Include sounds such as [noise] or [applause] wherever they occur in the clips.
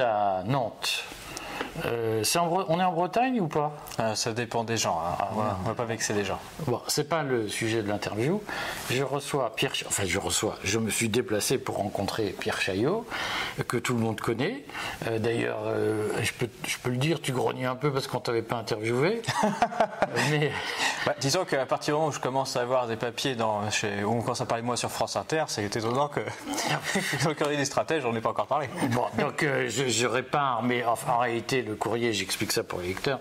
À Nantes. Euh, on est en Bretagne ou pas? Euh, Ça dépend des gens. Hein. Ah, on ne va pas vexer les gens. Bon, c'est pas le sujet de l'interview. Je reçois Pierre. Enfin, je reçois. Je me suis déplacé pour rencontrer Pierre Chaillot, que tout le monde connaît. Euh, d'ailleurs, je, peux, je peux le dire, tu grognais un peu parce qu'on t'avait pas interviewé. [laughs] mais... Bah, disons qu'à partir du moment où je commence à avoir des papiers dans, chez, où on commence à parler de moi sur France Inter, c'est étonnant que [laughs] dans le des stratèges, on n'ait pas encore parlé. Bon, donc je, je, répare, mais en réalité, le courrier, j'explique ça pour les lecteurs,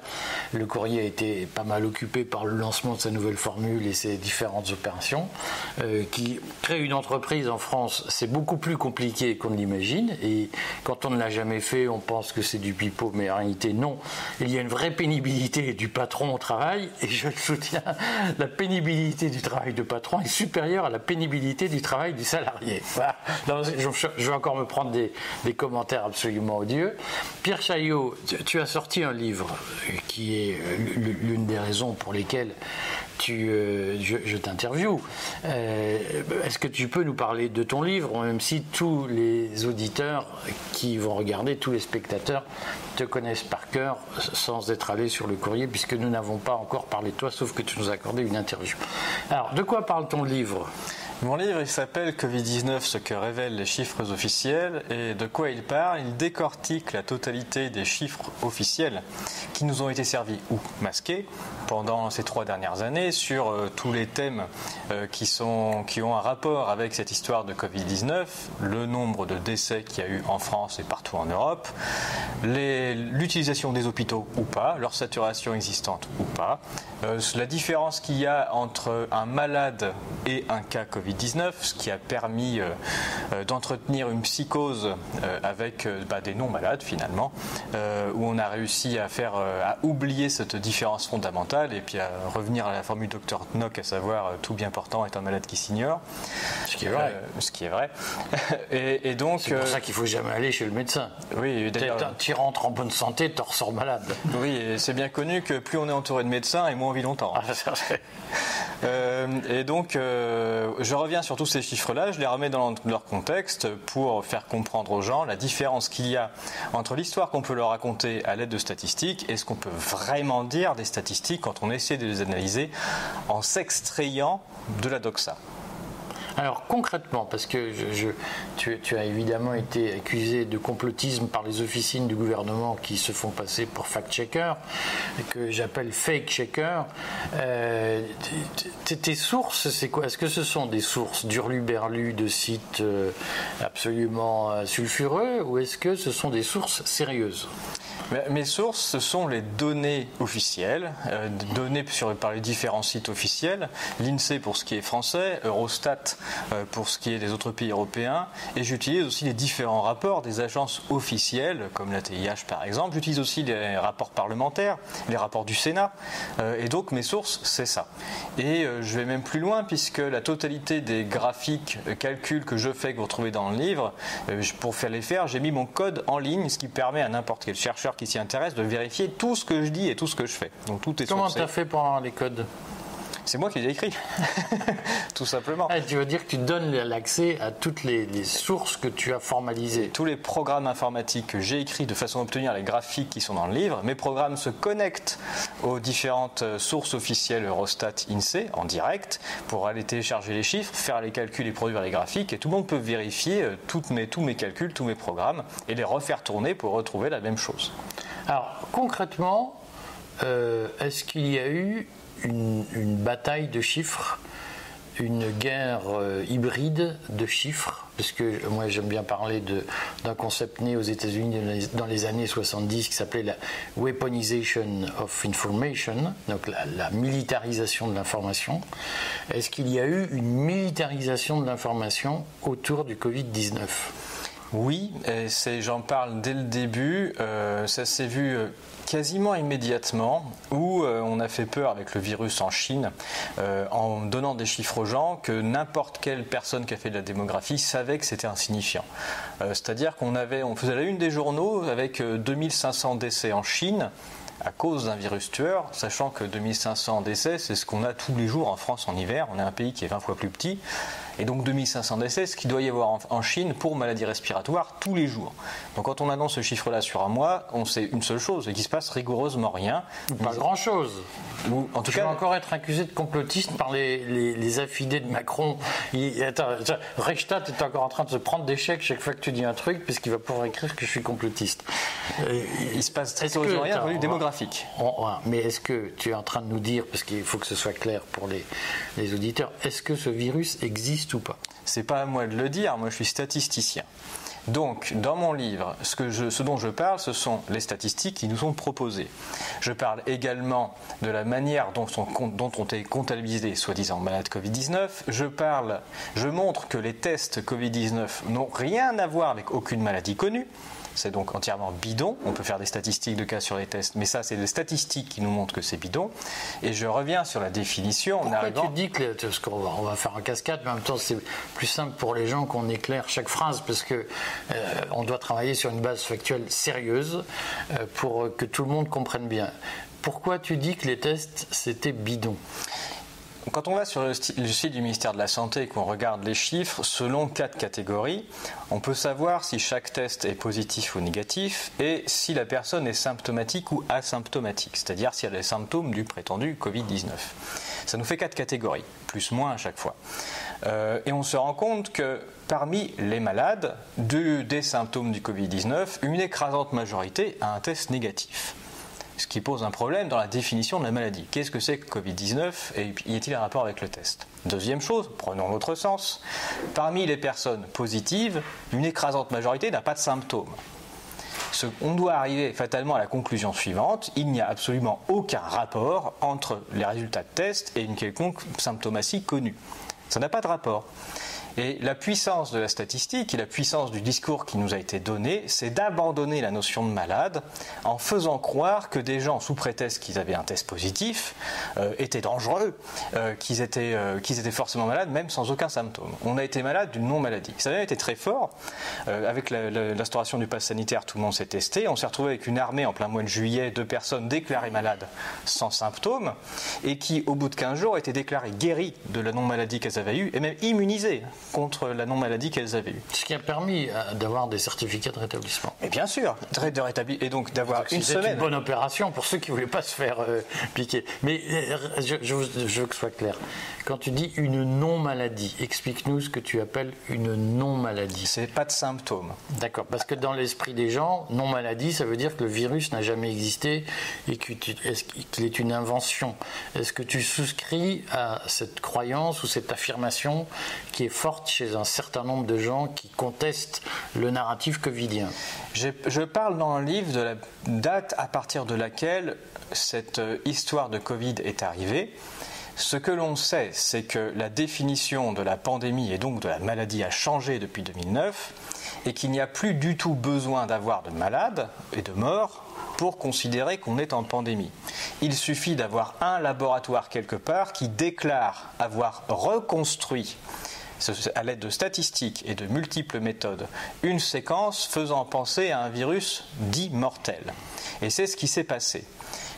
le courrier a été pas mal occupé par le lancement de sa nouvelle formule et ses différentes opérations, euh, qui créent une entreprise en France, c'est beaucoup plus compliqué qu'on ne l'imagine, et quand on ne l'a jamais fait, on pense que c'est du pipeau, mais en réalité non. Il y a une vraie pénibilité du patron au travail, et je le soutiens, la pénibilité du travail de patron est supérieure à la pénibilité du travail du salarié. je, vais encore me prendre des, des commentaires absolument odieux. Pierre Chaillot, tu as sorti un livre qui est l'une des raisons pour lesquelles tu, euh, je, t'interviewe. Euh, est-ce que tu peux nous parler de ton livre, même si tous les auditeurs qui vont regarder, tous les spectateurs te connaissent par cœur sans être allés sur le courrier, puisque nous n'avons pas encore parlé de toi, sauf que tu nous as accordé une interview. Alors, de quoi parle ton livre? Mon livre s'appelle Covid-19, ce que révèlent les chiffres officiels. Et de quoi il parle Il décortique la totalité des chiffres officiels qui nous ont été servis ou masqués pendant ces trois dernières années sur euh, tous les thèmes euh, qui ont un rapport avec cette histoire de Covid-19, le nombre de décès qu'il y a eu en France et partout en Europe, l'utilisation des hôpitaux ou pas, leur saturation existante ou pas, euh, la différence qu'il y a entre un malade et un cas Covid-19, ce qui a permis d'entretenir une psychose avec bah, des non-malades finalement, où on a réussi à faire à oublier cette différence fondamentale et puis à revenir à la formule Dr Nock, à savoir euh, tout bien portant est un malade qui s'ignore. Ce qui est vrai. Euh, ce qui est vrai. [laughs] et, donc. C'est pour ça euh, qu'il faut jamais aller chez le médecin. Oui, Tu rentres en bonne santé, tu ressors malade. Oui, c'est bien connu que plus on est entouré de médecins et moins on vit longtemps. Ah, [laughs] et donc, je reviens sur tous ces chiffres-là, je les remets dans leur contexte pour faire comprendre aux gens la différence qu'il y a entre l'histoire qu'on peut leur raconter à l'aide de statistiques et ce qu'on peut vraiment dire des statistiques quand on essaie de les analyser en s'extrayant de la doxa. Alors concrètement, parce que tu, as évidemment été accusé de complotisme par les officines du gouvernement qui se font passer pour fact-checker, que j'appelle fake-checker. Euh, tes sources, c'est quoi? Est-ce que ce sont des sources d'urluberlu, de sites euh, absolument euh, sulfureux, ou est-ce que ce sont des sources sérieuses? Mes sources, ce sont les données officielles, euh, données sur, par les différents sites officiels, l'INSEE pour ce qui est français, Eurostat euh, pour ce qui est des autres pays européens, et j'utilise aussi les différents rapports des agences officielles, comme la TIH par exemple, j'utilise aussi les rapports parlementaires, les rapports du Sénat, euh, et donc mes sources, c'est ça. Et je vais même plus loin, puisque la totalité des graphiques, calculs que je fais, que vous retrouvez dans le livre, pour faire les faire, j'ai mis mon code en ligne, ce qui permet à n'importe quel chercheur qui s'y intéresse de vérifier tout ce que je dis et tout ce que je fais. Donc tout est Comment tu as fait pour les codes? C'est moi qui les ai écrits, [laughs] tout simplement. Ah, tu veux dire que tu donnes l'accès à toutes les, sources que tu as formalisées Tous les programmes informatiques que j'ai écrits de façon à obtenir les graphiques qui sont dans le livre, mes programmes se connectent aux différentes sources officielles Eurostat, INSEE en direct pour aller télécharger les chiffres, faire les calculs et produire les graphiques. Et tout le monde peut vérifier euh, toutes mes, tous mes calculs, tous mes programmes et les refaire tourner pour retrouver la même chose. Alors concrètement, euh, est-ce qu'il y a eu une, bataille de chiffres, une guerre euh, hybride de chiffres, parce que moi j'aime bien parler d'un concept né aux États-Unis dans les années 70 qui s'appelait la weaponization of information, donc la militarisation de l'information. Est-ce qu'il y a eu une militarisation de l'information autour du Covid-19 oui, j'en parle dès le début. Euh, ça s'est vu euh, quasiment immédiatement où euh, on a fait peur avec le virus en Chine en donnant des chiffres aux gens que n'importe quelle personne qui a fait de la démographie savait que c'était insignifiant. C'est-à-dire qu'on avait, on faisait la une des journaux avec 2500 décès en Chine à cause d'un virus tueur, sachant que 2500 décès, c'est ce qu'on a tous les jours en France en hiver. On est un pays qui est 20 fois plus petit. Et donc 2500 décès, ce qu'il doit y avoir en, en Chine pour maladies respiratoires tous les jours. Donc quand on annonce ce chiffre-là sur un mois, on sait une seule chose, c'est qu'il se passe rigoureusement rien. Pas grand-chose. Ou en tout Tu cas, vas encore être accusé de complotiste par les, les, les affidés de Macron. Il, attends, attends, Reichstadt est encore en train de se prendre des chèques chaque fois que tu dis un truc, parce qu'il va pouvoir écrire que je suis complotiste. Euh, il se passe très que- rien attends, point de vue on va- démographique. on- mais est-ce que tu es en train de nous dire, parce qu'il faut que ce soit clair pour les, les auditeurs, est-ce que ce virus existe ou pas C'est pas à moi de le dire, moi je suis statisticien. Donc, dans mon livre, ce, dont je parle, ce sont les statistiques qui nous sont proposées. Je parle également de la manière dont, con- dont ont été comptabilisés soi-disant malades Covid-19. Je parle, je montre que les tests Covid-19 n'ont rien à voir avec aucune maladie connue. C'est donc entièrement bidon. On peut faire des statistiques de cas sur les tests, mais ça, c'est des statistiques qui nous montrent que c'est bidon. Et je reviens sur la définition en Pourquoi arrivant. tu dis que, les- parce qu'on va, on va faire un cascade, mais en même temps c'est plus simple pour les gens qu'on éclaire chaque phrase, parce que euh, on doit travailler sur une base factuelle sérieuse euh, pour que tout le monde comprenne bien. Pourquoi tu dis que les tests c'était bidon? Quand on va sur le, site du ministère de la Santé et qu'on regarde les chiffres, selon quatre catégories, on peut savoir si chaque test est positif ou négatif et si la personne est symptomatique ou asymptomatique, c'est-à-dire si elle a les symptômes du prétendu Covid-19. Ça nous fait quatre catégories, plus moins à chaque fois. Euh, et on se rend compte que parmi les malades de- des symptômes du Covid-19, une écrasante majorité a un test négatif ce qui pose un problème dans la définition de la maladie. Qu'est-ce que c'est que Covid-19 et y a-t-il un rapport avec le test? Deuxième chose, prenons l'autre sens, parmi les personnes positives, une écrasante majorité n'a pas de symptômes. On doit arriver fatalement à la conclusion suivante, il n'y a absolument aucun rapport entre les résultats de test et une quelconque symptomatie connue. Ça n'a pas de rapport. Et la puissance de la statistique et la puissance du discours qui nous a été donné, c'est d'abandonner la notion de malade en faisant croire que des gens, sous prétexte qu'ils avaient un test positif, euh, étaient dangereux, euh, qu'ils étaient, euh, qu'ils étaient forcément malades, même sans aucun symptôme. On a été malade d'une non-maladie. Ça a été très fort. Avec l'instauration du pass sanitaire, tout le monde s'est testé. On s'est retrouvé avec une armée en plein mois de juillet de personnes déclarées malades sans symptômes et qui, au bout de 15 jours, étaient déclarées guéries de la non-maladie qu'elles avaient eue et même immunisées contre la non-maladie qu'elles avaient eue. Ce qui a permis euh, d'avoir des certificats de rétablissement. Et bien sûr, de rétablir et donc d'avoir une semaine. une bonne opération pour ceux qui ne voulaient pas se faire euh, piquer. Mais euh, je, je- je veux que ce soit clair. Quand tu dis une non-maladie, explique-nous ce que tu appelles une non-maladie. C'est pas de symptômes. D'accord, parce que dans l'esprit des gens, non-maladie, ça veut dire que le virus n'a jamais existé et qu'il est une invention? Est-ce que tu souscris à cette croyance ou cette affirmation qui est forte chez un certain nombre de gens qui contestent le narratif covidien J'ai- Je parle dans le livre de la date à partir de laquelle cette euh, histoire de Covid est arrivée. Ce que l'on sait, c'est que la définition de la pandémie et donc de la maladie a changé depuis 2009 et qu'il n'y a plus du tout besoin d'avoir de malades et de morts pour considérer qu'on est en pandémie. Il suffit d'avoir un laboratoire quelque part qui déclare avoir reconstruit à l'aide de statistiques et de multiples méthodes, une séquence faisant penser à un virus dit mortel. Et c'est ce qui s'est passé.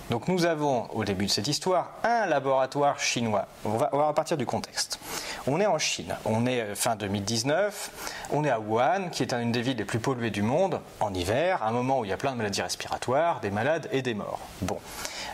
Donc nous avons, au début de cette histoire, un laboratoire chinois. On va, on va partir du contexte. On est en Chine, on est euh, fin 2019, on est à Wuhan, qui est une des villes les plus polluées du monde, en hiver, un moment où il y a plein de maladies respiratoires, des malades et des morts. Bon.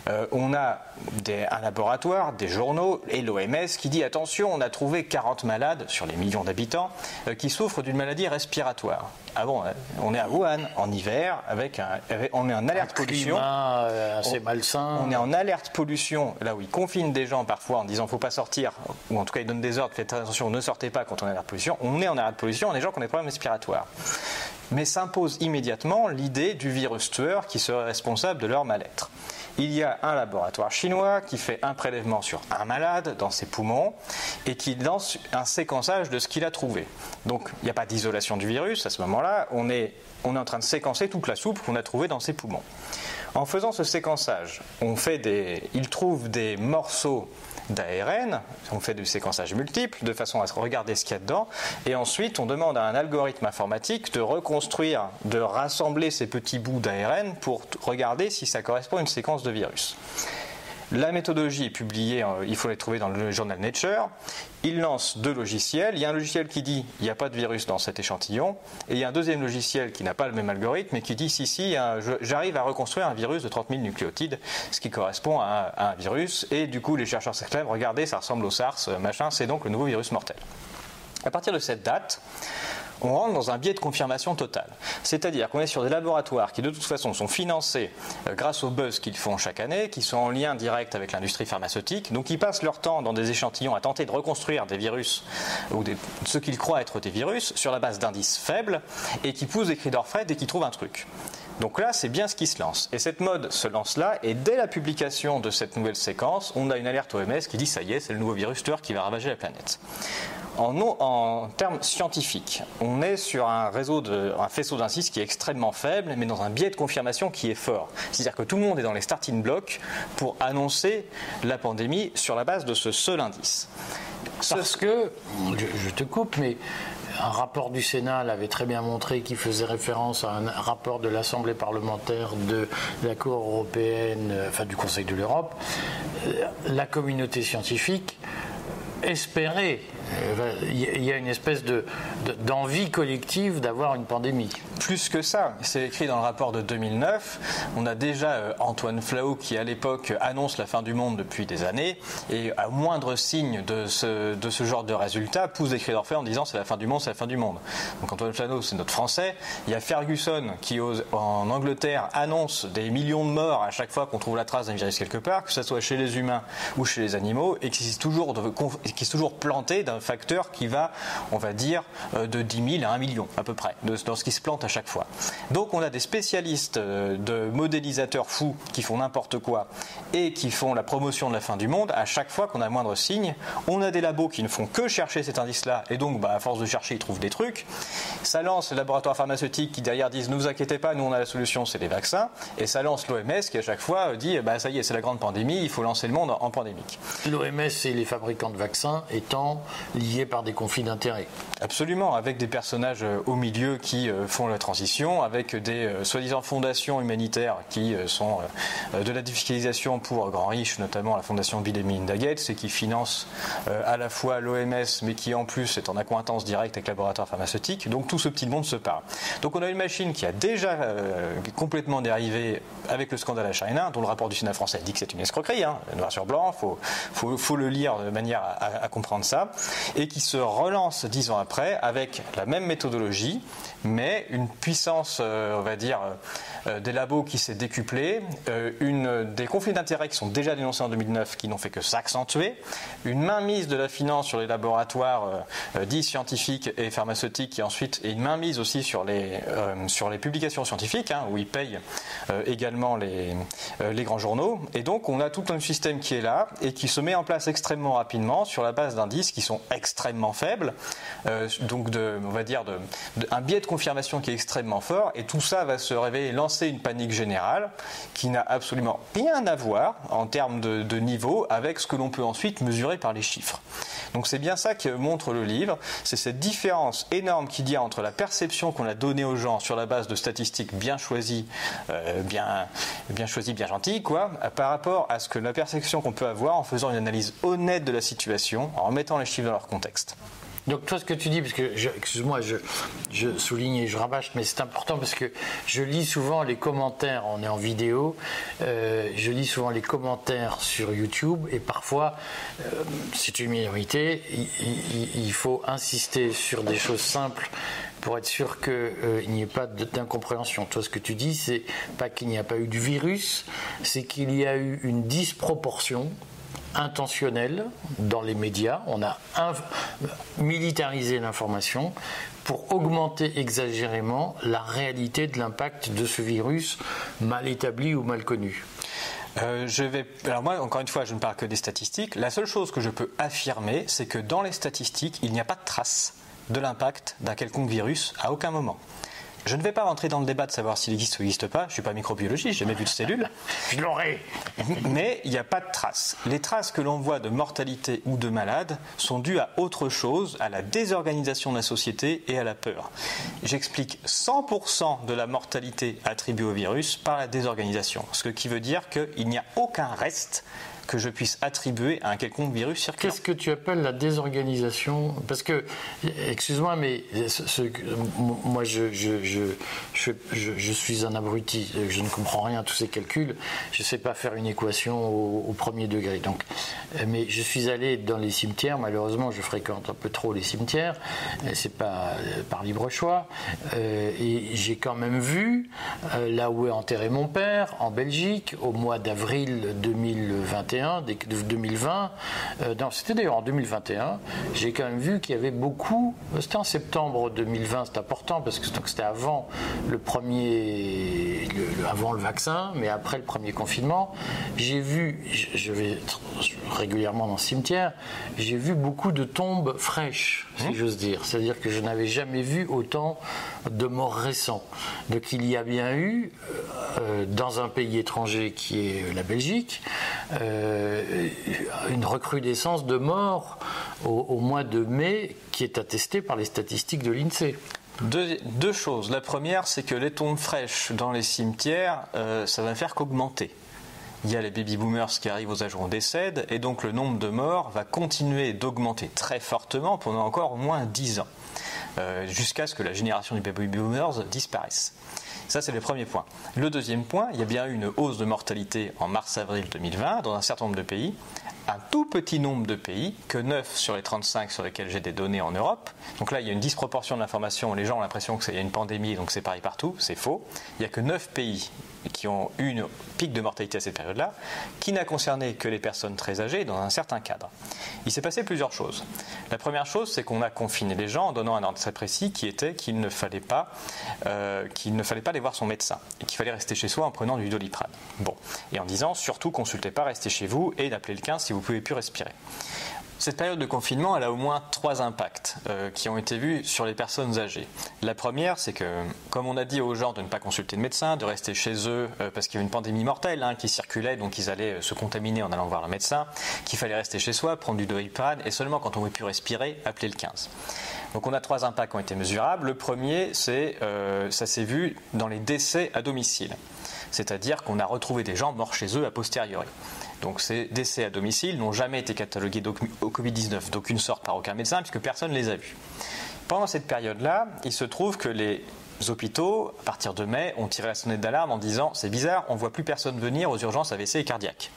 Euh, on a des- un laboratoire, des journaux et l'OMS qui dit attention, on a trouvé 40 malades sur les millions d'habitants euh, qui souffrent d'une maladie respiratoire. Ah bon, euh, on est à Wuhan en hiver, avec un, avec- on est en alerte pollution. Climat euh, assez malsain. On est en alerte pollution, là où ils confinent des gens parfois en disant faut pas sortir, ou en tout cas ils donnent des ordres, faites attention, ne sortez pas quand on est en alerte pollution. On est en alerte pollution, on des gens qui ont des problèmes respiratoires. Mais s'impose immédiatement l'idée du virus tueur qui serait responsable de leur mal-être. Il y a un laboratoire chinois qui fait un prélèvement sur un malade dans ses poumons et qui lance un séquençage de ce qu'il a trouvé. Donc il n'y a pas d'isolation du virus à ce moment-là, on est, on est en train de séquencer toute la soupe qu'on a trouvée dans ses poumons. En faisant ce séquençage, on fait des, il trouve des morceaux d'ARN, on fait du séquençage multiple de façon à regarder ce qu'il y a dedans, et ensuite on demande à un algorithme informatique de reconstruire, de rassembler ces petits bouts d'ARN pour regarder si ça correspond à une séquence de virus. La méthodologie est publiée, il faut la trouver dans le journal Nature. Il lance deux logiciels. Il y a un logiciel qui dit il n'y a pas de virus dans cet échantillon, et il y a un deuxième logiciel qui n'a pas le même algorithme, mais qui dit si, si, j'arrive à reconstruire un virus de 30 000 nucléotides, ce qui correspond à un, virus. Et du coup, les chercheurs s'exclament regardez, ça ressemble au SARS, machin, c'est donc le nouveau virus mortel. À partir de cette date, on rentre dans un biais de confirmation totale. C'est-à-dire qu'on est sur des laboratoires qui de toute façon sont financés euh, grâce au buzz qu'ils font chaque année, qui sont en lien direct avec l'industrie pharmaceutique, donc ils passent leur temps dans des échantillons à tenter de reconstruire des virus ou ce qu'ils croient être des virus sur la base d'indices faibles et qui poussent des cris d'orfraie dès qu'ils trouvent un truc. Donc là, c'est bien ce qui se lance. Et cette mode se lance là, et dès la publication de cette nouvelle séquence, on a une alerte OMS qui dit ça y est, c'est le nouveau virus tueur qui va ravager la planète. En, termes scientifiques, on est sur un réseau de, un faisceau d'indices qui est extrêmement faible, mais dans un biais de confirmation qui est fort. C'est-à-dire que tout le monde est dans les starting blocks pour annoncer la pandémie sur la base de ce seul indice. Parce que, je, te coupe, mais un rapport du Sénat l'avait très bien montré qui faisait référence à un rapport de l'Assemblée parlementaire de la Cour européenne, enfin du Conseil de l'Europe. La communauté scientifique espérait il y a une espèce d'envie collective d'avoir une pandémie. Plus que ça, c'est écrit dans le rapport de 2009. On a déjà euh, Antoine Flau qui, à l'époque, annonce la fin du monde depuis des années. Et à moindre signe de ce, de ce genre de résultat, pousse des cris d'orfraie en disant c'est la fin du monde, c'est la fin du monde. Donc Antoine Flau, c'est notre français. Il y a Ferguson qui, en Angleterre, annonce des millions de morts à chaque fois qu'on trouve la trace d'un virus quelque part, que ce soit chez les humains ou chez les animaux, et qui est toujours, qui est toujours planté d'un facteur qui va, on va dire, euh, de 10 000 à 1 million à peu près, dans ce qui se plante à chaque fois. Donc on a des spécialistes euh, de modélisateurs fous qui font n'importe quoi et qui font la promotion de la fin du monde à chaque fois qu'on a moindre signe. On a des labos qui ne font que chercher cet indice-là et donc bah, à force de chercher ils trouvent des trucs. Ça lance les laboratoires pharmaceutiques qui derrière disent ne vous inquiétez pas, nous on a la solution, c'est les vaccins. Et ça lance l'OMS qui à chaque fois dit bah, ça y est, c'est la grande pandémie, il faut lancer le monde en pandémique. L'OMS et les fabricants de vaccins étant liés par des conflits d'intérêts. Absolument, avec des personnages euh, au milieu qui euh, font la transition, avec des euh, soi-disant fondations humanitaires qui sont de la défiscalisation pour grands riches, notamment la fondation Bill et Melinda Gates, et qui financent à la fois l'OMS, mais qui en plus est en accointance directe avec les laboratoires pharmaceutiques. Donc tout ce petit monde se parle. Donc on a une machine qui a déjà complètement dérivé avec le scandale à China, dont le rapport du Sénat français dit que c'est une escroquerie, hein, noir sur blanc, il faut, le lire de manière à comprendre ça et qui se relance dix ans après avec la même méthodologie, mais une puissance, euh, on va dire, euh, des labos qui s'est décuplée, euh, une, des conflits d'intérêts qui sont déjà dénoncés en 2009 qui n'ont fait que s'accentuer, une mainmise de la finance sur les laboratoires dits scientifiques et pharmaceutiques, et ensuite et une mainmise aussi sur les, sur les publications scientifiques, hein, où ils payent également les, les grands journaux. Et donc on a tout un système qui est là et qui se met en place extrêmement rapidement sur la base d'indices qui sont extrêmement faibles, euh, donc de, on va dire de, un biais de confirmation qui est extrêmement fort, et tout ça va se révéler lancer une panique générale qui n'a absolument rien à voir en termes de, niveau avec ce que l'on peut ensuite mesurer par les chiffres. Donc c'est bien ça que montre le livre, c'est cette différence énorme qu'il y a entre la perception qu'on a donnée aux gens sur la base de statistiques bien choisies, euh, bien, bien choisies, bien gentilles, quoi, par rapport à ce que la perception qu'on peut avoir en faisant une analyse honnête de la situation, en remettant les chiffres dans leur contexte. Donc toi, ce que tu dis, parce que, excuse-moi, je, souligne et je rabâche, mais c'est important parce que je lis souvent les commentaires, on est en vidéo, euh, je lis souvent les commentaires sur YouTube et parfois, euh, c'est une minorité, il, faut insister sur des choses simples pour être sûr qu'il euh, n'y ait pas d'incompréhension. Toi, ce que tu dis, c'est pas qu'il n'y a pas eu du virus, c'est qu'il y a eu une disproportion intentionnel dans les médias. On a militarisé l'information pour augmenter exagérément la réalité de l'impact de ce virus mal établi ou mal connu. Euh, je vais. Alors moi, encore une fois, je ne parle que des statistiques. La seule chose que je peux affirmer, c'est que dans les statistiques, il n'y a pas de trace de l'impact d'un quelconque virus à aucun moment. Je ne vais pas rentrer dans le débat de savoir s'il existe ou n'existe pas. Je ne suis pas microbiologiste, j'ai jamais vu de cellules. Je l'aurais. Mais il n'y a pas de traces. Les traces que l'on voit de mortalité ou de malade sont dues à autre chose, à la désorganisation de la société et à la peur. J'explique 100% de la mortalité attribuée au virus par la désorganisation. Ce qui veut dire qu'il n'y a aucun reste que je puisse attribuer à un quelconque virus circulant. Qu'est-ce que tu appelles la désorganisation? Parce que, excuse-moi, mais moi je, je, suis un abruti, je ne comprends rien à tous ces calculs, je ne sais pas faire une équation au, premier degré. Donc, mais je suis allé dans les cimetières, malheureusement je fréquente un peu trop les cimetières, c'est pas par libre choix, euh, et j'ai quand même vu euh, là où est enterré mon père, en Belgique, au mois d'avril 2021, 2020, euh, c'était d'ailleurs en 2021, j'ai quand même vu qu'il y avait beaucoup, c'était en septembre 2020, c'est important parce que c'était avant le premier, avant le vaccin, mais après le premier confinement, j'ai vu, je, vais régulièrement dans le cimetière, j'ai vu beaucoup de tombes fraîches, si mmh. j'ose dire. C'est-à-dire que je n'avais jamais vu autant de morts récents. Donc il y a bien eu, euh, dans un pays étranger qui est la Belgique, euh, une recrudescence de morts au, mois de mai qui est attestée par les statistiques de l'INSEE. Deux, choses. La première, c'est que les tombes fraîches dans les cimetières, euh, ça va faire qu'augmenter. Il y a les baby boomers qui arrivent aux âges où on décède, et donc le nombre de morts va continuer d'augmenter très fortement pendant encore au moins 10 ans. Euh, jusqu'à ce que la génération des baby boomers disparaisse. Ça, c'est le premier point. Le deuxième point, il y a bien eu une hausse de mortalité en mars-avril 2020 dans un certain nombre de pays. Un tout petit nombre de pays, que 9 sur les 35 sur lesquels j'ai des données en Europe. Donc là, il y a une disproportion de l'information. Les gens ont l'impression qu'il y a une pandémie, donc c'est pareil partout. C'est faux. Il n'y a que 9 pays qui ont eu une pic de mortalité à cette période-là, qui n'a concerné que les personnes très âgées dans un certain cadre. Il s'est passé plusieurs choses. La première chose, c'est qu'on a confiné les gens en donnant un ordre très précis qui était qu'il ne fallait pas, euh, qu'il ne fallait pas aller voir son médecin et qu'il fallait rester chez soi en prenant du doliprane. Bon, et en disant surtout consultez pas, restez chez vous et d'appelez le 15 si vous pouvez plus respirer. Cette période de confinement, elle a au moins trois impacts euh, qui ont été vus sur les personnes âgées. La première, c'est que, comme on a dit aux gens de ne pas consulter de médecin, de rester chez eux euh, parce qu'il y avait une pandémie mortelle hein, qui circulait, donc ils allaient euh, se contaminer en allant voir le médecin, qu'il fallait rester chez soi, prendre du doliprane et seulement quand on ne pouvait plus respirer, appeler le 15. Donc on a trois impacts qui ont été mesurables. Le premier, c'est ça s'est vu dans les décès à domicile, c'est-à-dire qu'on a retrouvé des gens morts chez eux a posteriori. Donc ces décès à domicile n'ont jamais été catalogués au Covid-19 d'aucune sorte par aucun médecin puisque personne ne les a vus. Pendant cette période-là, il se trouve que les hôpitaux, à partir de mai, ont tiré la sonnette d'alarme en disant c'est bizarre, on ne voit plus personne venir aux urgences AVC et cardiaques.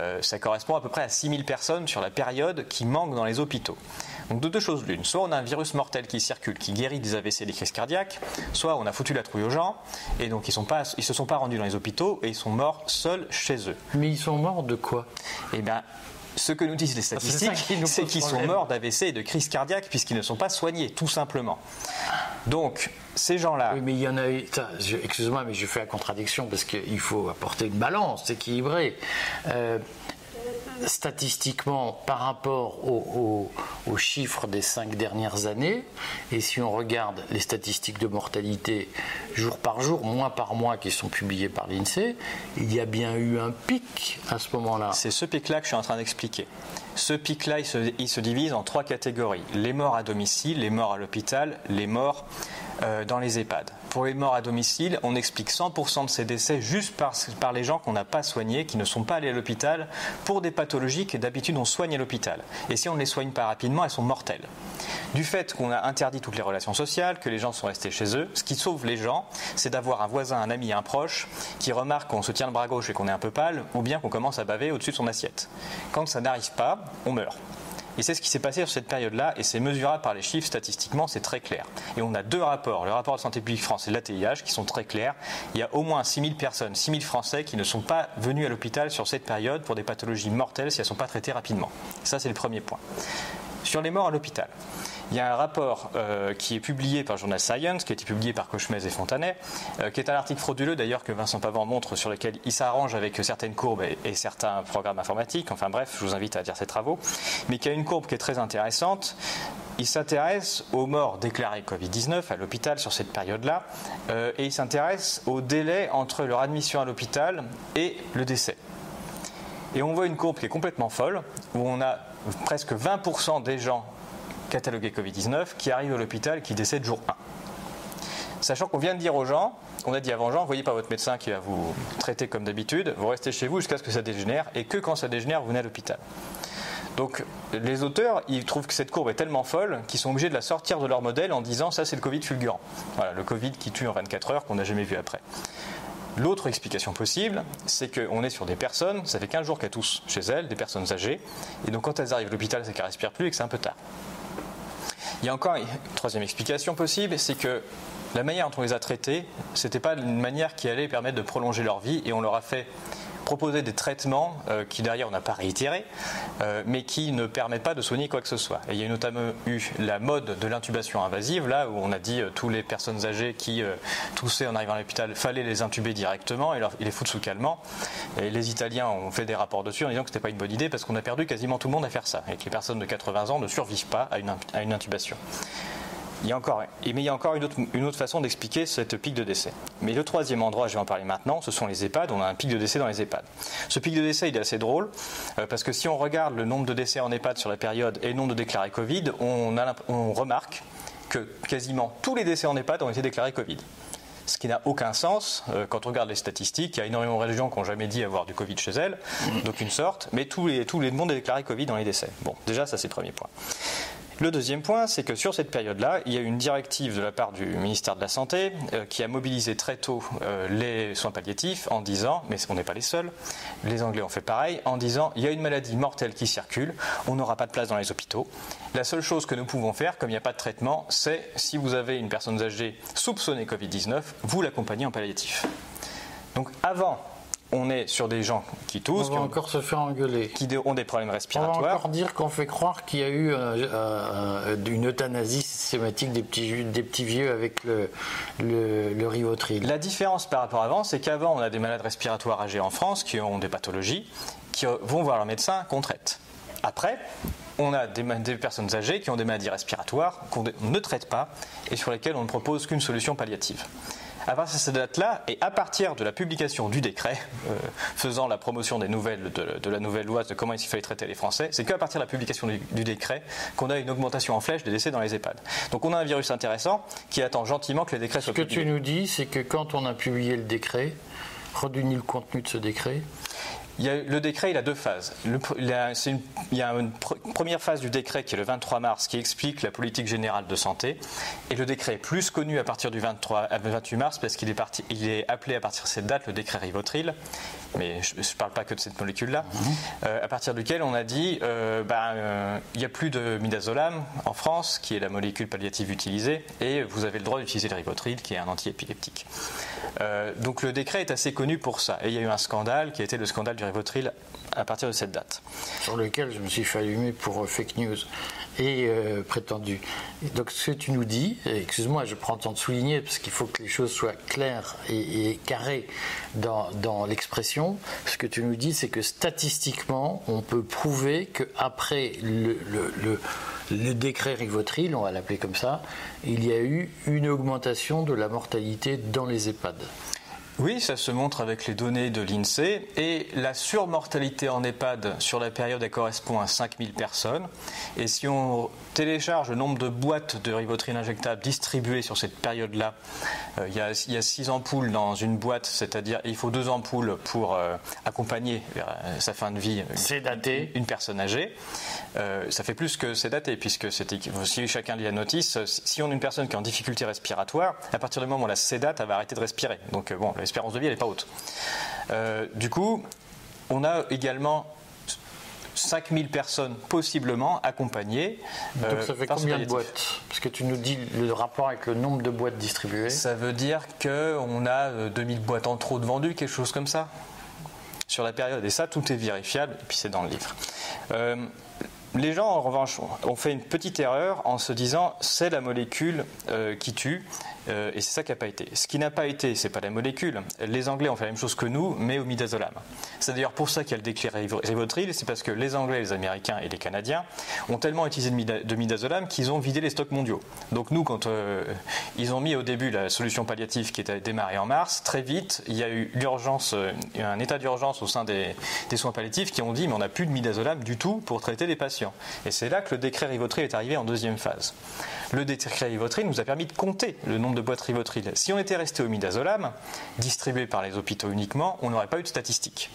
Euh, ça correspond à peu près à 6000 personnes sur la période qui manquent dans les hôpitaux. Donc de deux choses l'une, soit on a un virus mortel qui circule, qui guérit des AVC et des crises cardiaques, soit on a foutu la trouille aux gens, et donc ils ne se sont pas rendus dans les hôpitaux, et ils sont morts seuls chez eux. Mais ils sont morts de quoi? Eh bien, ce que nous disent les statistiques, c'est qu'ils sont morts d'AVC et de crise cardiaque puisqu'ils ne sont pas soignés, tout simplement. Donc, ces gens-là. Oui, mais il y en a eu. Excuse-moi, mais je fais la contradiction parce qu'il faut apporter une balance équilibrée. Euh, statistiquement par rapport aux, chiffres des cinq dernières années, et si on regarde les statistiques de mortalité jour par jour, mois par mois qui sont publiées par l'INSEE, il y a bien eu un pic à ce moment-là. C'est ce pic-là que je suis en train d'expliquer. Ce pic-là, il se, divise en trois catégories. Les morts à domicile, les morts à l'hôpital, les morts dans les EHPAD. Pour les morts à domicile, on explique 100% de ces décès juste par, par les gens qu'on n'a pas soignés, qui ne sont pas allés à l'hôpital pour des pathologies que d'habitude on soigne à l'hôpital. Et si on ne les soigne pas rapidement, elles sont mortelles. Du fait qu'on a interdit toutes les relations sociales, que les gens sont restés chez eux, ce qui sauve les gens, c'est d'avoir un voisin, un ami, un proche qui remarque qu'on se tient le bras gauche et qu'on est un peu pâle, ou bien qu'on commence à baver au-dessus de son assiette. Quand ça n'arrive pas, on meurt. Et c'est ce qui s'est passé sur cette période-là, et c'est mesurable par les chiffres statistiquement, c'est très clair. Et on a deux rapports, le rapport de Santé publique France et l'ATIH, qui sont très clairs. Il y a au moins 6000 personnes, 6000 Français qui ne sont pas venus à l'hôpital sur cette période pour des pathologies mortelles si elles ne sont pas traitées rapidement. Ça, c'est le premier point. Sur les morts à l'hôpital. Il y a un rapport euh, qui est publié par Journal Science, qui a été publié par Cauchemez et Fontanet, euh, qui est un article frauduleux d'ailleurs que Vincent Pavant montre, sur lequel il s'arrange avec certaines courbes et, certains programmes informatiques. Enfin bref, je vous invite à lire ses travaux. Mais qui a une courbe qui est très intéressante. Il s'intéresse aux morts déclarées Covid-19 à l'hôpital sur cette période-là, euh, et il s'intéresse au délai entre leur admission à l'hôpital et le décès. Et on voit une courbe qui est complètement folle, où on a presque 20% des gens catalogué Covid-19 qui arrive à l'hôpital qui décède jour 1. Sachant qu'on vient de dire aux gens, on a dit avant Jean, voyez pas votre médecin qui va vous traiter comme d'habitude, vous restez chez vous jusqu'à ce que ça dégénère, et que quand ça dégénère, vous venez à l'hôpital. Donc les auteurs, ils trouvent que cette courbe est tellement folle qu'ils sont obligés de la sortir de leur modèle en disant ça c'est le Covid fulgurant. Voilà, le Covid qui tue en 24 heures qu'on n'a jamais vu après. L'autre explication possible, c'est qu'on est sur des personnes, ça fait 15 jours qu'elles toussent chez elles, des personnes âgées, et donc quand elles arrivent à l'hôpital, c'est qu'elles respirent plus et que c'est un peu tard. Il y a encore une troisième explication possible, c'est que la manière dont on les a traités, c'était pas une manière qui allait permettre de prolonger leur vie, et on leur a fait proposer des traitements euh, qui derrière on n'a pas réitéré, euh, mais qui ne permettent pas de soigner quoi que ce soit. Et il y a notamment eu la mode de l'intubation invasive, là où on a dit euh, toutes les personnes âgées qui toussaient en arrivant à l'hôpital, fallait les intuber directement et, leur, les foutre sous calmant. Et les Italiens ont fait des rapports dessus en disant que ce n'était pas une bonne idée parce qu'on a perdu quasiment tout le monde à faire ça et que les personnes de 80 ans ne survivent pas à une intubation. Il y a encore, mais il y a encore une autre, façon d'expliquer cette pic de décès. Mais le troisième endroit, je vais en parler maintenant, ce sont les EHPAD. On a un pic de décès dans les EHPAD. Ce pic de décès, il est assez drôle, euh, parce que si on regarde le nombre de décès en EHPAD sur la période et le nombre de déclarés Covid, on, remarque que quasiment tous les décès en EHPAD ont été déclarés Covid ce qui n'a aucun sens euh, quand on regarde les statistiques. Il y a énormément de régions qui n'ont jamais dit avoir du Covid chez elles, d'aucune sorte, mais tous les, tous les est déclaré Covid dans les décès. Bon, déjà, ça c'est le premier point. Le deuxième point, c'est que sur cette période-là, il y a eu une directive de la part du ministère de la Santé euh, qui a mobilisé très tôt euh, les soins palliatifs en disant, mais on n'est pas les seuls, les Anglais ont fait pareil, en disant il y a une maladie mortelle qui circule, on n'aura pas de place dans les hôpitaux. La seule chose que nous pouvons faire, comme il n'y a pas de traitement, c'est si vous avez une personne âgée soupçonnée Covid-19, vous l'accompagnez en palliatif. Donc avant on est sur des gens qui toussent, qui, encore se faire engueuler. qui ont des problèmes respiratoires. On va encore dire qu'on fait croire qu'il y a eu euh, euh, une euthanasie systématique des petits, des petits vieux avec le, le, rivotril. La différence par rapport à avant, c'est qu'avant, on a des malades respiratoires âgés en France qui ont des pathologies, qui vont voir leur médecin qu'on traite. Après, on a des, des, personnes âgées qui ont des maladies respiratoires qu'on ne traite pas et sur lesquelles on ne propose qu'une solution palliative à partir de cette date-là, et à partir de la publication du décret euh, faisant la promotion des nouvelles de, la nouvelle loi de comment il fallait traiter les Français, c'est qu'à partir de la publication du, décret qu'on a une augmentation en flèche des décès dans les EHPAD. Donc on a un virus intéressant qui attend gentiment que les décrets soient publiés. Ce que tu nous dis, c'est que quand on a publié le décret, redénis le contenu de ce décret le décret, il a deux phases. il, y a une première phase du décret qui est le 23 mars qui explique la politique générale de santé. Et le décret est plus connu à partir du 23, 28 mars parce qu'il est, est appelé à partir de cette date le décret Rivotril. Mais je ne parle pas que de cette molécule-là. Mhm. Euh, à partir duquel on a dit euh, ben, euh, il n'y a plus de midazolam en France, qui est la molécule palliative utilisée, et vous avez le droit d'utiliser le Rivotril, qui est un antiépileptique. donc le décret est assez connu pour ça. Et il y a eu un scandale qui a été le scandale du Rivotril à partir de cette date. Sur lequel je me suis fait allumer pour euh, fake news et euh, prétendu. donc ce que tu nous dis, excuse-moi, je prends le temps de souligner parce qu'il faut que les choses soient claires et, carrées dans, l'expression. Ce que tu nous dis, c'est que statistiquement, on peut prouver qu'après le, le, le décret Rivotril, on va l'appeler comme ça, il y a eu une augmentation de la mortalité dans les EHPAD. Oui, ça se montre avec les données de l'INSEE. Et la surmortalité en EHPAD sur la période, elle correspond à 5000 personnes. Et si on télécharge le nombre de boîtes de Rivotril injectable distribuées sur cette période-là, euh, il, y a 6 ampoules dans une boîte, c'est-à-dire il faut deux ampoules pour euh, accompagner vers euh, sa fin de vie une, une personne âgée. ça fait plus que c'est daté, puisque si chacun lit la notice, si on a une personne qui est en difficulté respiratoire, à partir du moment où la sédate, elle va arrêter de respirer. Donc bon, l'espérance de vie, elle n'est pas haute. Euh, du coup, on a également 5000 personnes possiblement accompagnées. Donc euh, ça fait combien de boîtes? Parce que tu nous dis le rapport avec le nombre de boîtes distribuées. Ça veut dire qu'on a 2000 euh, boîtes en trop de vendues, quelque chose comme ça, sur la période. Et ça, tout est vérifiable, et puis c'est dans le livre. les gens, en revanche, ont fait une petite erreur en se disant c'est la molécule qui tue. Euh, et c'est ça qui n'a pas été. Ce qui n'a pas été, c'est pas la molécule. Les Anglais ont fait la même chose que nous, mais au midazolam. C'est d'ailleurs pour ça qu'il y a le décret Rivotril, c'est parce que les Anglais, les Américains et les Canadiens ont tellement utilisé de midazolam qu'ils ont vidé les stocks mondiaux. Donc nous, quand euh, ils ont mis au début la solution palliative qui était démarrée en mars, très vite, il y a eu l'urgence, euh, un état d'urgence au sein des, soins palliatifs qui ont dit mais on n'a plus de midazolam du tout pour traiter des patients. Et c'est là que le décret Rivotril est arrivé en deuxième phase. Le décret Rivotril nous a permis de compter le nombre de boîtes Rivotril. Si on était resté au midazolam, distribué par les hôpitaux uniquement, on n'aurait pas eu de statistiques.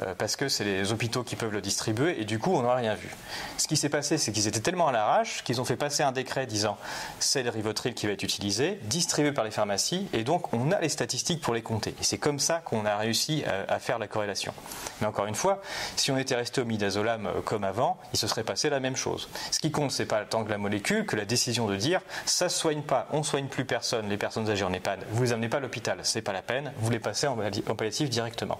Euh, parce que c'est les hôpitaux qui peuvent le distribuer et du coup on n'aurait rien vu. Ce qui s'est passé, c'est qu'ils étaient tellement à l'arrache qu'ils ont fait passer un décret disant c'est le Rivotril qui va être utilisé, distribué par les pharmacies et donc on a les statistiques pour les compter. Et c'est comme ça qu'on a réussi à, faire la corrélation. Mais encore une fois, si on était resté au midazolam euh, comme avant, il se serait passé la même chose. Ce qui compte, c'est pas tant que la molécule que la décision de dire ça se soigne pas, on soigne plus personne, les personnes âgées en EHPAD, vous les amenez pas à l'hôpital, c'est pas la peine, vous les passez en palliatif directement.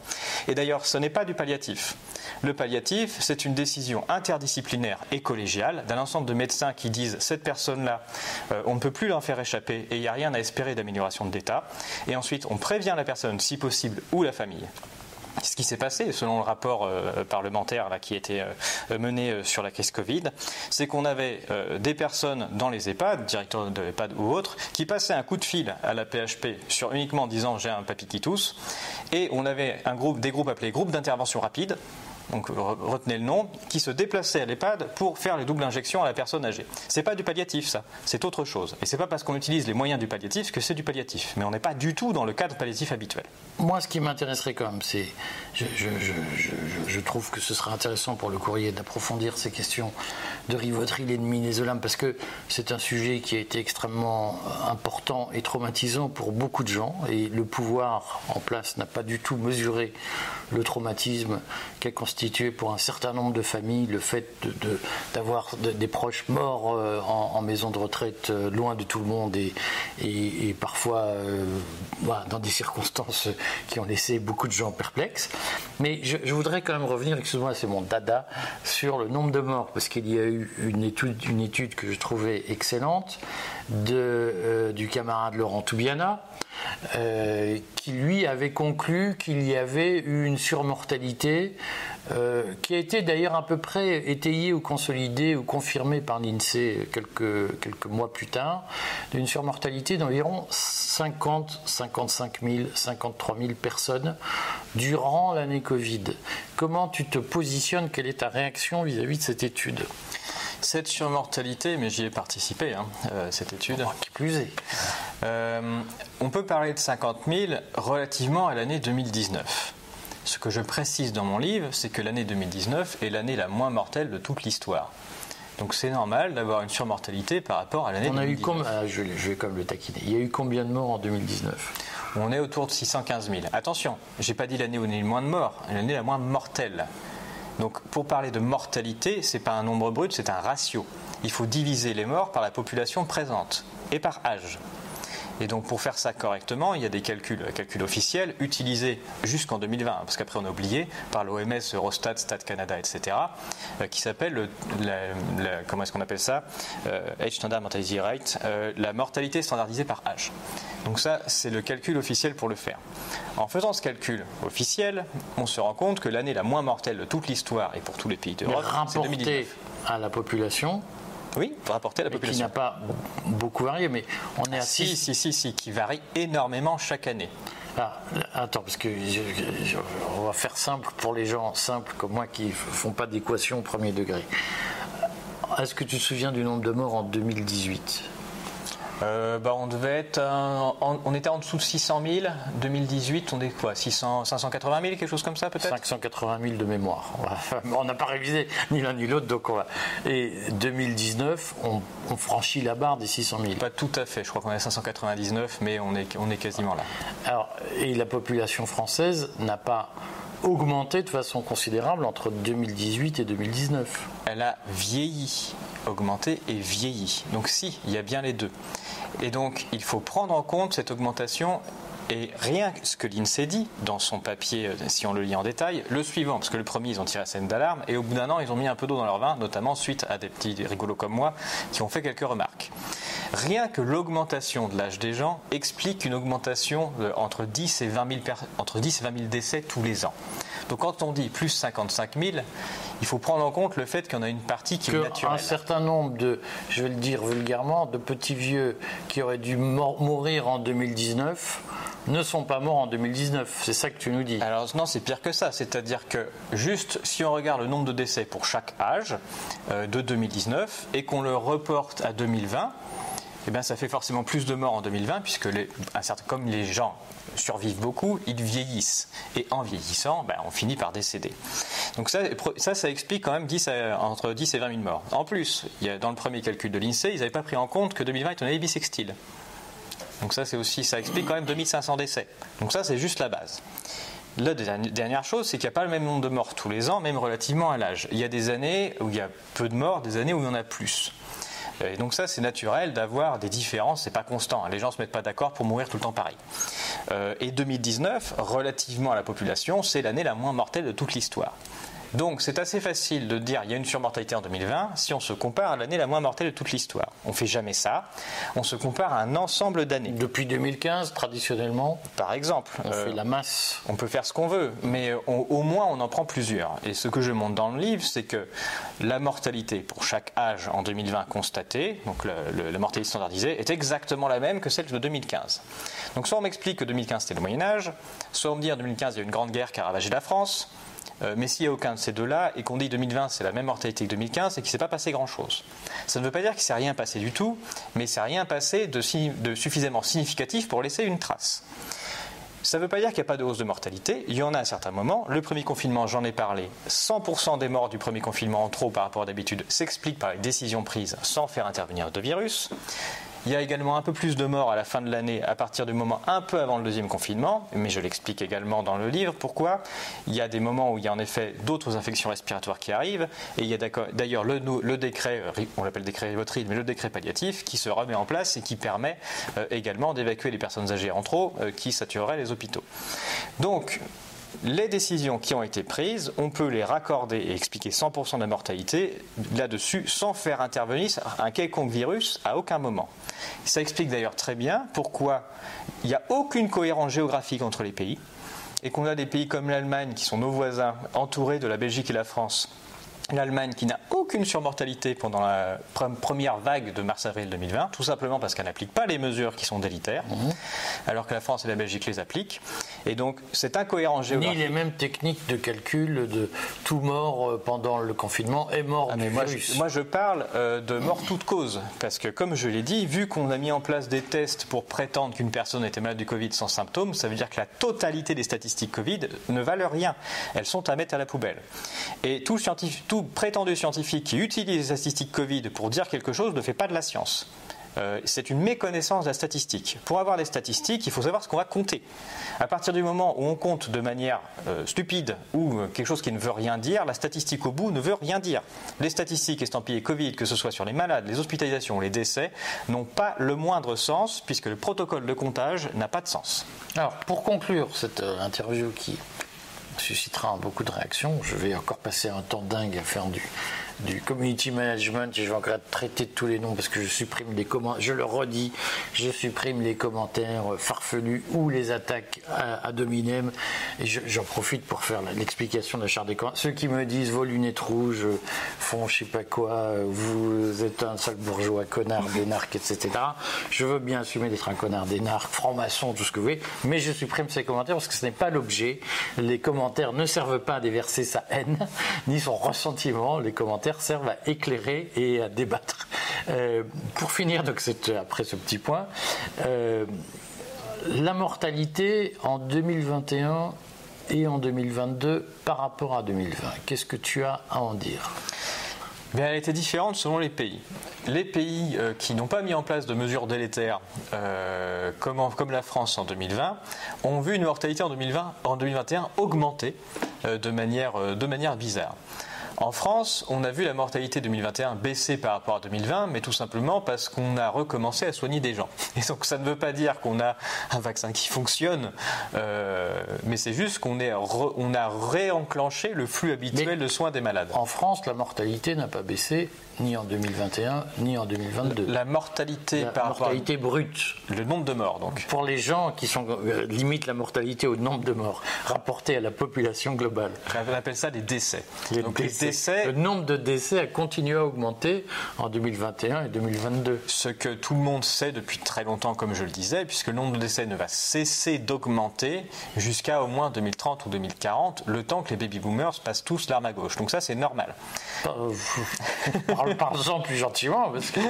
Et d'ailleurs, ce n'est pas du palliatif. Le palliatif, c'est une décision interdisciplinaire et collégiale d'un ensemble de médecins qui disent cette personne-là, euh, on ne peut plus l'en faire échapper et il n'y a rien à espérer d'amélioration de l'état. Et ensuite, on prévient la personne, si possible, ou la famille ce qui s'est passé, selon le rapport euh, parlementaire qui a été euh, mené sur la crise Covid, c'est qu'on avait des personnes dans les EHPAD, directeurs de EHPAD ou autres, qui passaient un coup de fil à la PHP sur uniquement disant j'ai un papy qui tousse, et on avait des groupes appelés groupes d'intervention rapide, donc retenez le nom, qui se déplaçait à l'EHPAD pour faire les doubles injections à la personne âgée. C'est pas du palliatif, ça, c'est autre chose. Et c'est pas parce qu'on utilise les moyens du palliatif que c'est du palliatif. Mais on n'est pas du tout dans le cadre palliatif habituel. Moi, ce qui m'intéresserait quand même, c'est. Je, trouve que ce serait intéressant pour le courrier d'approfondir ces questions de Rivotril et de Minézolam, parce que c'est un sujet qui a été extrêmement important et traumatisant pour beaucoup de gens. Et le pouvoir en place n'a pas du tout mesuré le traumatisme qu'a constitué pour un certain nombre de familles le fait d'avoir de, des proches morts euh, en, maison de retraite euh, loin de tout le monde et, parfois euh, dans des circonstances qui ont laissé beaucoup de gens perplexes. Mais je, voudrais quand même revenir, excuse-moi, c'est mon dada, sur le nombre de morts, parce qu'il y a eu une étude, que je trouvais excellente de, du camarade Laurent Toubiana, euh, qui lui avait conclu qu'il y avait eu une surmortalité euh, qui a été d'ailleurs à peu près étayée ou consolidée ou confirmée par l'INSEE quelques, quelques mois plus tard, d'une surmortalité d'environ 50, 55 000, 53 000 personnes durant l'année Covid. Comment tu te positionnes? Quelle est ta réaction vis-à-vis de cette étude? Cette surmortalité, mais j'y ai participé, hein, euh, cette étude. qui plus est. Euh, on peut parler de 50 000 relativement à l'année 2019. Ce que je précise dans mon livre, c'est que l'année 2019 est l'année la moins mortelle de toute l'histoire. Donc c'est normal d'avoir une surmortalité par rapport à l'année 2019. On a eu ah, je, vais comme le taquiner. Il y a eu combien de morts en 2019 On est autour de 615 000. Attention, j'ai pas dit l'année où on a eu le moins de morts, l'année la moins mortelle. Donc pour parler de mortalité, ce n'est pas un nombre brut, c'est un ratio. Il faut diviser les morts par la population présente et par âge. Et donc pour faire ça correctement, il y a des calculs, calculs officiels utilisés jusqu'en 2020, parce qu'après on a oublié, par l'OMS, Eurostat, Stat Canada, etc., euh, qui s'appelle, comment est-ce qu'on appelle ça euh, Age Standard Mortality Rate, euh, la mortalité standardisée par âge. Donc ça, c'est le calcul officiel pour le faire. En faisant ce calcul officiel, on se rend compte que l'année la moins mortelle de toute l'histoire et pour tous les pays d'Europe, c'est 2019. à la population, oui, rapporter à la population. Qui n'a pas beaucoup varié, mais on est à si, si, si, si, qui varie énormément chaque année. Ah, attends, parce que on va faire simple pour les gens simples comme moi qui ne font pas d'équation au premier degré. Est-ce que tu te souviens du nombre de morts en 2018 euh, bah, on devait être, on était en dessous de 600 000. 2018, on est quoi 600, 580 000, quelque chose comme ça peut-être? 580 000 de mémoire. [laughs] On n'a pas révisé ni l'un ni l'autre, donc on va. Et 2019, on, franchit la barre des 600 000. Pas tout à fait. Je crois qu'on est à 599, mais on est, on est quasiment là. Alors, et la population française n'a pas augmenté de façon considérable entre 2018 et 2019. Elle a vieilli, augmenté et vieilli. Donc si, il y a bien les deux. Et donc il faut prendre en compte cette augmentation et rien que ce que l'INSEE dit dans son papier, euh, si on le lit en détail, le suivant, parce que le premier, ils ont tiré la scène d'alarme, et au bout d'un an, ils ont mis un peu d'eau dans leur vin, notamment suite à des petits rigolos comme moi, qui ont fait quelques remarques. Rien que l'augmentation de l'âge des gens explique une augmentation entre 10 et 20 000, entre 10 et 20 000 décès tous les ans. Donc quand on dit plus 55 000, il faut prendre en compte le fait qu'il y en a une partie qui est naturelle. Un certain nombre de, je vais le dire vulgairement, de petits vieux qui auraient dû mourir en 2019 ne sont pas morts en 2019. C'est ça que tu nous dis. Alors non, c'est pire que ça. C'est-à-dire que juste si on regarde le nombre de décès pour chaque âge euh, de 2019 et qu'on le reporte à 2020, eh bien, ça fait forcément plus de morts en 2020 puisque les, un certain, comme les gens survivent beaucoup, ils vieillissent. Et en vieillissant, ben, on finit par décéder. Donc ça, ça, explique quand même 10 entre 10 et 20 000 morts. En plus, dans le premier calcul de l'INSEE, ils n'avaient pas pris en compte que 2020 est une année bissextile. Donc ça, c'est aussi, ça explique quand même 2500 décès. Donc ça, c'est juste la base. La dernière chose, c'est qu'il n'y a pas le même nombre de morts tous les ans, même relativement à l'âge. Il y a des années où il y a peu de morts, des années où il y en a plus. Et donc ça, c'est naturel d'avoir des différences, c'est pas constant. Hein. Les gens ne se mettent pas d'accord pour mourir tout le temps pareil. Euh, et 2019, relativement à la population, c'est l'année la moins mortelle de toute l'histoire. Donc c'est assez facile de dire il y a une surmortalité en 2020 si on se compare à l'année la moins mortelle de toute l'histoire. On ne fait jamais ça. On se compare à un ensemble d'années. Depuis 2015, traditionnellement Par exemple. On fait euh, la masse. On peut faire ce qu'on veut, mais au moins on en prend plusieurs. Et ce que je montre dans le livre, c'est que la mortalité pour chaque âge en 2020 constaté, donc la mortalité standardisée, est exactement la même que celle de 2015. Donc soit on m'explique que 2015 c'était le Moyen Âge, soit on me dit en 2015 il y a une grande guerre qui a ravagé la France, euh, mais s'il n'y a aucun de ces deux-là et qu'on dit 2020 c'est la même mortalité que 2015, c'est qu'il ne s'est pas passé grand-chose. Ça ne veut pas dire qu'il ne s'est rien passé du tout, mais il ne s'est rien passé de, suffisamment significatif pour laisser une trace. Ça ne veut pas dire qu'il n'y a pas de hausse de mortalité. Il y en a à certains moments. Le premier confinement, j'en ai parlé. 100% des morts du premier confinement en trop par rapport à d'habitude s'expliquent par les décisions prises sans faire intervenir de virus. Il y a également un peu plus de morts à la fin de l'année à partir du moment un peu avant le deuxième confinement, mais je l'explique également dans le livre. Pourquoi? Il y a des moments où il y a en effet d'autres infections respiratoires qui arrivent, et il y a d'ailleurs le, décret, on l'appelle décret Rivotril, mais le décret palliatif qui se remet en place et qui permet euh, également d'évacuer les personnes âgées en trop euh, qui satureraient les hôpitaux. Donc, les décisions qui ont été prises, on peut les raccorder et expliquer 100% de la mortalité là-dessus sans faire intervenir un quelconque virus à aucun moment. Ça explique d'ailleurs très bien pourquoi il n'y a aucune cohérence géographique entre les pays et qu'on a des pays comme l'Allemagne qui sont nos voisins, entourés de la Belgique et la France, l'Allemagne qui n'a aucune surmortalité pendant la première vague de mars-avril 2020, tout simplement parce qu'elle n'applique pas les mesures qui sont délitaires, mhm. alors que la France et la Belgique les appliquent. Et donc, cette incohérence géographique. Ni les mêmes techniques de calcul de tout mort euh, pendant le confinement est mort ah, du moi, virus. Je, moi, je parle euh, de mort toute cause, parce que, comme je l'ai dit, vu qu'on a mis en place des tests pour prétendre qu'une personne était malade du Covid sans symptômes, ça veut dire que la totalité des statistiques Covid ne valent rien. Elles sont à mettre à la poubelle. Et tout, scientifique, tout prétendu scientifique qui utilise les statistiques Covid pour dire quelque chose ne fait pas de la science. Euh, c'est une méconnaissance de la statistique. Pour avoir des statistiques, il faut savoir ce qu'on va compter. À partir du moment où on compte de manière euh, stupide ou euh, quelque chose qui ne veut rien dire, la statistique au bout ne veut rien dire. Les statistiques estampillées Covid, que ce soit sur les malades, les hospitalisations, les décès, n'ont pas le moindre sens puisque le protocole de comptage n'a pas de sens. Alors, pour conclure cette interview qui suscitera beaucoup de réactions, je vais encore passer un temps dingue à faire du, du community management et je vais encore traiter de tous les noms parce que je supprime les commentaires, je le redis, je supprime les commentaires farfelus ou les attaques à, dominem et j'en profite pour faire l'explication de la charte des commentaires. Ceux qui me disent vos lunettes rouges font je sais pas quoi, vous êtes un sale bourgeois, connard, d'énarque, etc. Je veux bien assumer d'être un connard, d'énarque, franc-maçon, tout ce que vous voulez, mais je supprime ces commentaires parce que ce n'est pas l'objet. Les commentaires ne servent pas à déverser sa haine [laughs] ni son ressentiment. Les commentaires servent à éclairer et à débattre. Euh, pour finir, donc après ce petit point, euh, la mortalité en 2021 et en 2022 par rapport à 2020, qu'est-ce que tu as à en dire? Elle était différente selon les pays. Les pays euh, qui n'ont pas mis en place de mesures délétères, comme, la France en 2020, ont vu une mortalité en, 2020, en 2021 augmenter de manière bizarre. En France, on a vu la mortalité 2021 baisser par rapport à 2020, mais tout simplement parce qu'on a recommencé à soigner des gens. Et donc ça ne veut pas dire qu'on a un vaccin qui fonctionne, euh, mais c'est juste qu'on on a réenclenché le flux habituel de soins des malades. En France, la mortalité n'a pas baissé ni en 2021, ni en 2022. La mortalité la mortalité brute. Le nombre de morts, donc. Pour les gens qui sont euh, limitent la mortalité au nombre de morts rapporté à la population globale. On appelle ça des décès. Les décès décès. Le nombre de décès a continué à augmenter en 2021 et 2022. Ce que tout le monde sait depuis très longtemps, comme je le disais, puisque le nombre de décès ne va cesser d'augmenter jusqu'à au moins 2030 ou 2040, le temps que les baby boomers passent tous l'arme à gauche. Donc ça, c'est normal. Euh, [laughs] Parle-en plus gentiment, parce que.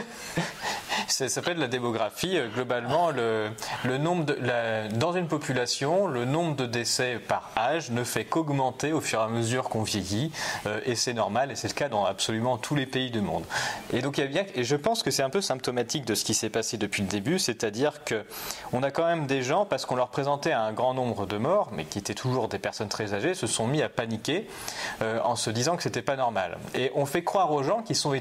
Ça s'appelle la démographie. Euh, globalement, le, nombre dans une population, le nombre de décès par âge ne fait qu'augmenter au fur et à mesure qu'on vieillit, euh, et c'est normal, et c'est le cas dans absolument tous les pays du monde. Et donc, il y a et je pense que c'est un peu symptomatique de ce qui s'est passé depuis le début, c'est-à-dire que on a quand même des gens, parce qu'on leur présentait un grand nombre de morts, mais qui étaient toujours des personnes très âgées, se sont mis à paniquer euh, en se disant que c'était pas normal. Et on fait croire aux gens qui sont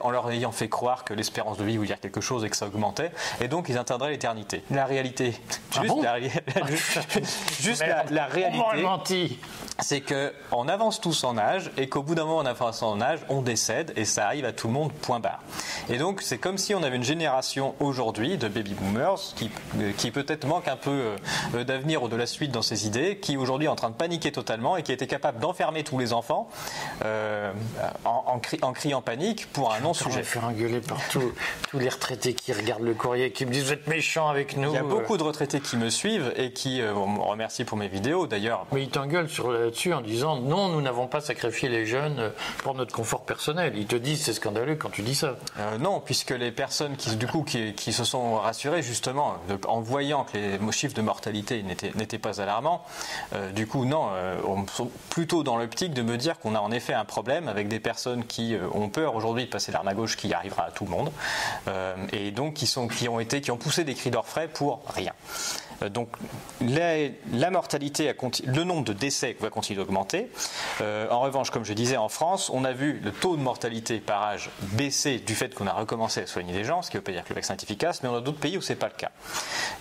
en leur ayant fait croire que l'espérance de vie voulait dire quelque chose et que ça augmentait, et donc ils atteindraient l'éternité. La réalité, Ah juste, bon la, [laughs] juste la, la réalité, menti. C'est que on avance tous en âge et qu'au bout d'un moment on avance en âge, on décède et ça arrive à tout le monde, point barre. Et donc c'est comme si on avait une génération aujourd'hui de baby boomers qui, euh, qui peut-être manque un peu euh, d'avenir ou de la suite dans ses idées, qui aujourd'hui est en train de paniquer totalement et qui était capable d'enfermer tous les enfants euh, en, en, cri- en criant panique pour un non-sujet. faire engueuler par tous [laughs] tous les retraités qui regardent le courrier, qui me disent Vous êtes méchants avec nous. Il y a euh. beaucoup de retraités qui me suivent et qui euh, me remercient pour mes vidéos. D'ailleurs, Mais ils t'engueulent sur là-dessus en disant non, nous n'avons pas sacrifié les jeunes euh, pour notre confort personnel. Ils te disent c'est scandaleux quand tu dis ça. Euh, non, puisque les personnes qui, du coup, qui, qui se sont rassurées justement en voyant que les chiffres de mortalité n'étaient pas alarmants, euh, du coup, non, euh, plutôt dans l'optique de me dire qu'on a en effet un problème avec des personnes qui euh, ont peur aujourd'hui de passer l'arme à gauche, qui arrivera à tout le monde, euh, et donc qui, sont, qui ont été, qui ont poussé des cris d'orfraie pour rien. Euh, Donc la, mortalité, le nombre de décès va continuer d'augmenter. Euh, en revanche, comme je disais, en France, on a vu le taux de mortalité par âge baisser du fait qu'on a recommencé à soigner les gens, ce qui ne veut pas dire que le vaccin est efficace, mais on a d'autres pays où c'est pas le cas.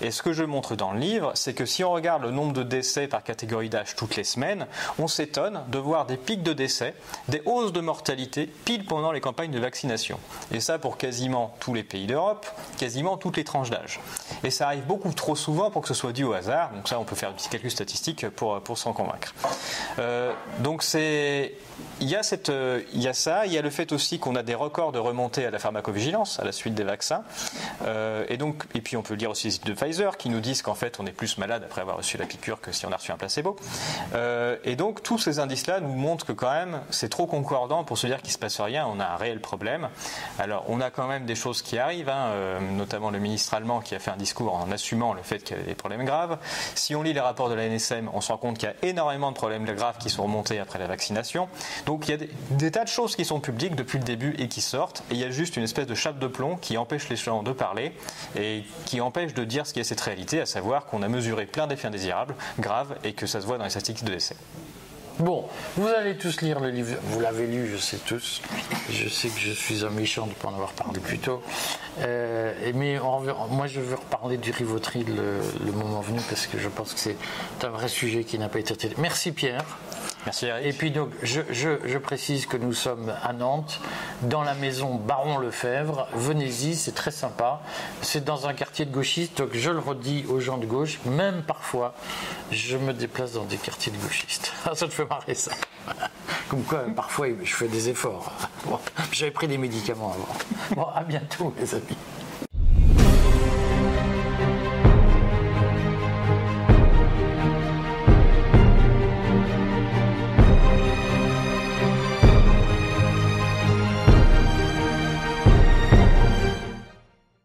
Et ce que je montre dans le livre, c'est que si on regarde le nombre de décès par catégorie d'âge toutes les semaines, on s'étonne de voir des pics de décès, des hausses de mortalité pile pendant les campagnes de vaccination. Et ça pour quasiment tous les pays d'Europe, quasiment toutes les tranches d'âge. Et ça arrive beaucoup trop souvent pour que ce soit dû au hasard. Donc ça, on peut faire un petit calcul statistique pour, pour s'en convaincre. Euh, donc c'est... Il y, a cette, euh, il y a ça, il y a le fait aussi qu'on a des records de remontée à la pharmacovigilance à la suite des vaccins. Euh, et, donc, et puis on peut lire aussi les études de Pfizer qui nous disent qu'en fait on est plus malade après avoir reçu la piqûre que si on a reçu un placebo. Et donc tous ces indices-là nous montrent que quand même c'est trop concordant pour se dire qu'il ne se passe rien, on a un réel problème. Alors on a quand même des choses qui arrivent, hein, notamment le ministre allemand qui a fait un discours en assumant le fait qu'il y avait des problèmes graves. Si on lit les rapports de la NSM, on se rend compte qu'il y a énormément de problèmes graves qui sont remontés après la vaccination. Donc il y a des, tas de choses qui sont publiques depuis le début et qui sortent, et il y a juste une espèce de chape de plomb qui empêche les gens de parler et qui empêche de dire ce qui est cette réalité, à savoir qu'on a mesuré plein d'effets indésirables, graves, et que ça se voit dans les statistiques de décès. Bon, vous allez tous lire le livre. Vous l'avez lu, je sais tous. Je sais que je suis un méchant de ne pas en avoir parlé plus tôt. Euh, mais moi, je veux reparler du Rivotril le, le moment venu parce que je pense que c'est un vrai sujet qui n'a pas été traité. Merci Pierre. Merci Eric. Et puis donc, je, je- je précise que nous sommes à Nantes, dans la maison Baron Lefebvre. Venez-y, c'est très sympa. C'est dans un quartier de gauchistes, donc je le redis aux gens de gauche, même parfois, je me déplace dans des quartiers de gauchistes. [laughs] Ça te fait marrer ça. [laughs] Comme quoi, parfois, je fais des efforts. Bon, J'avais pris des médicaments avant. Bon, à bientôt, les amis.